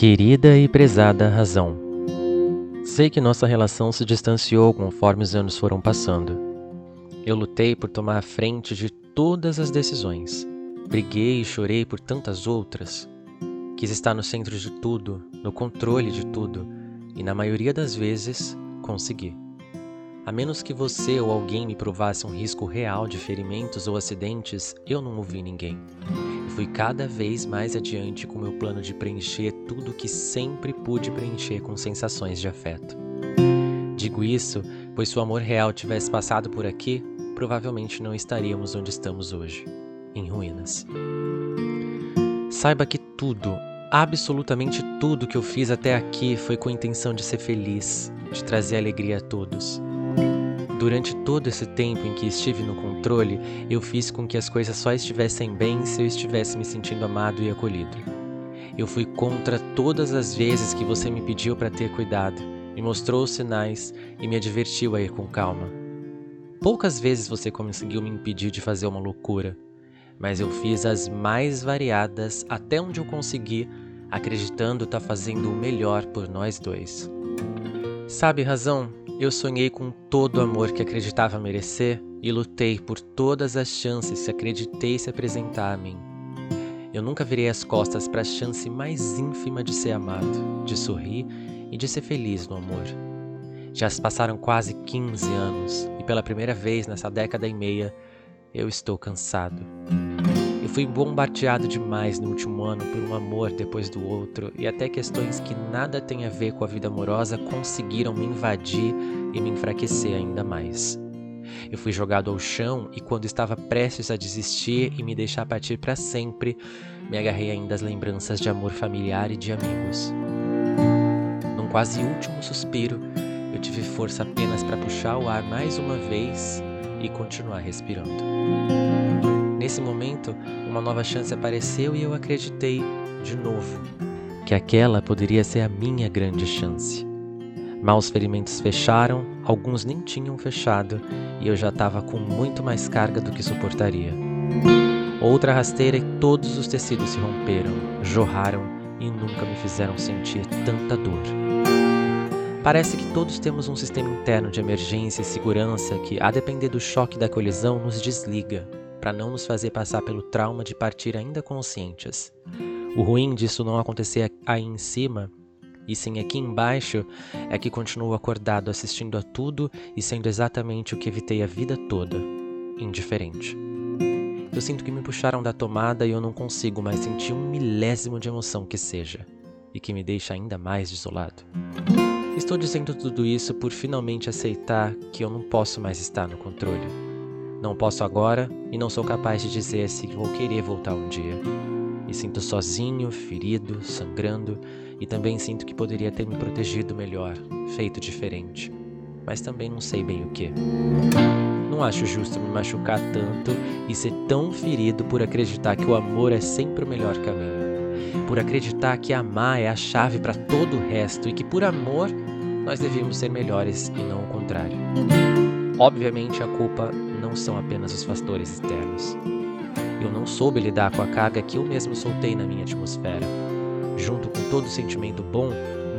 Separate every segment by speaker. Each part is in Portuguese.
Speaker 1: Querida e prezada razão, sei que nossa relação se distanciou conforme os anos foram passando. Eu lutei por tomar a frente de todas as decisões. Briguei e chorei por tantas outras. Quis estar no centro de tudo, no controle de tudo, e na maioria das vezes consegui. A menos que você ou alguém me provasse um risco real de ferimentos ou acidentes, eu não ouvi ninguém fui cada vez mais adiante com meu plano de preencher tudo que sempre pude preencher com sensações de afeto. Digo isso, pois se o amor real tivesse passado por aqui, provavelmente não estaríamos onde estamos hoje, em ruínas. Saiba que tudo, absolutamente tudo que eu fiz até aqui foi com a intenção de ser feliz, de trazer alegria a todos. Durante todo esse tempo em que estive no controle, eu fiz com que as coisas só estivessem bem se eu estivesse me sentindo amado e acolhido. Eu fui contra todas as vezes que você me pediu para ter cuidado, me mostrou os sinais e me advertiu a ir com calma. Poucas vezes você conseguiu me impedir de fazer uma loucura, mas eu fiz as mais variadas até onde eu consegui, acreditando estar tá fazendo o melhor por nós dois. Sabe, razão, eu sonhei com todo o amor que acreditava merecer e lutei por todas as chances que acreditei se apresentar a mim. Eu nunca virei as costas para a chance mais ínfima de ser amado, de sorrir e de ser feliz no amor. Já se passaram quase 15 anos e pela primeira vez nessa década e meia eu estou cansado fui bombardeado demais no último ano por um amor depois do outro e até questões que nada têm a ver com a vida amorosa conseguiram me invadir e me enfraquecer ainda mais. Eu fui jogado ao chão e quando estava prestes a desistir e me deixar partir para sempre, me agarrei ainda às lembranças de amor familiar e de amigos. Num quase último suspiro, eu tive força apenas para puxar o ar mais uma vez e continuar respirando. Nesse momento, uma nova chance apareceu e eu acreditei, de novo, que aquela poderia ser a minha grande chance. Mal os ferimentos fecharam, alguns nem tinham fechado e eu já estava com muito mais carga do que suportaria. Outra rasteira e todos os tecidos se romperam, jorraram e nunca me fizeram sentir tanta dor. Parece que todos temos um sistema interno de emergência e segurança que, a depender do choque da colisão, nos desliga para não nos fazer passar pelo trauma de partir ainda conscientes. O ruim disso não acontecer aí em cima, e sim aqui embaixo, é que continuo acordado assistindo a tudo e sendo exatamente o que evitei a vida toda, indiferente. Eu sinto que me puxaram da tomada e eu não consigo mais sentir um milésimo de emoção que seja, e que me deixa ainda mais desolado. Estou dizendo tudo isso por finalmente aceitar que eu não posso mais estar no controle não posso agora e não sou capaz de dizer se vou querer voltar um dia. Me sinto sozinho, ferido, sangrando e também sinto que poderia ter me protegido melhor, feito diferente. Mas também não sei bem o que. Não acho justo me machucar tanto e ser tão ferido por acreditar que o amor é sempre o melhor caminho. Por acreditar que amar é a chave para todo o resto e que por amor nós devíamos ser melhores e não o contrário. Obviamente, a culpa não são apenas os fatores externos. Eu não soube lidar com a carga que eu mesmo soltei na minha atmosfera. Junto com todo sentimento bom,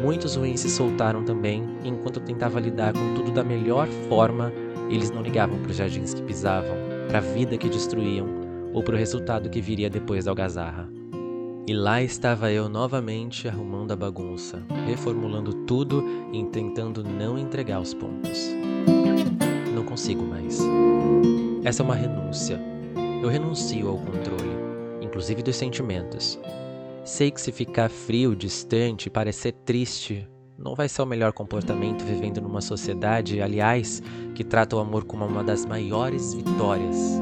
Speaker 1: muitos ruins se soltaram também, enquanto eu tentava lidar com tudo da melhor forma, eles não ligavam para os jardins que pisavam, para a vida que destruíam ou para o resultado que viria depois da algazarra. E lá estava eu novamente arrumando a bagunça, reformulando tudo e tentando não entregar os pontos consigo mais. Essa é uma renúncia. Eu renuncio ao controle, inclusive dos sentimentos. Sei que se ficar frio, distante, parecer triste, não vai ser o melhor comportamento vivendo numa sociedade, aliás, que trata o amor como uma das maiores vitórias.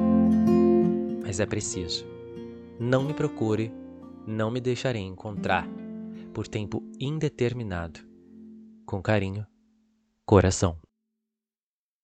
Speaker 1: Mas é preciso. Não me procure, não me deixarei encontrar, por tempo indeterminado. Com carinho, coração.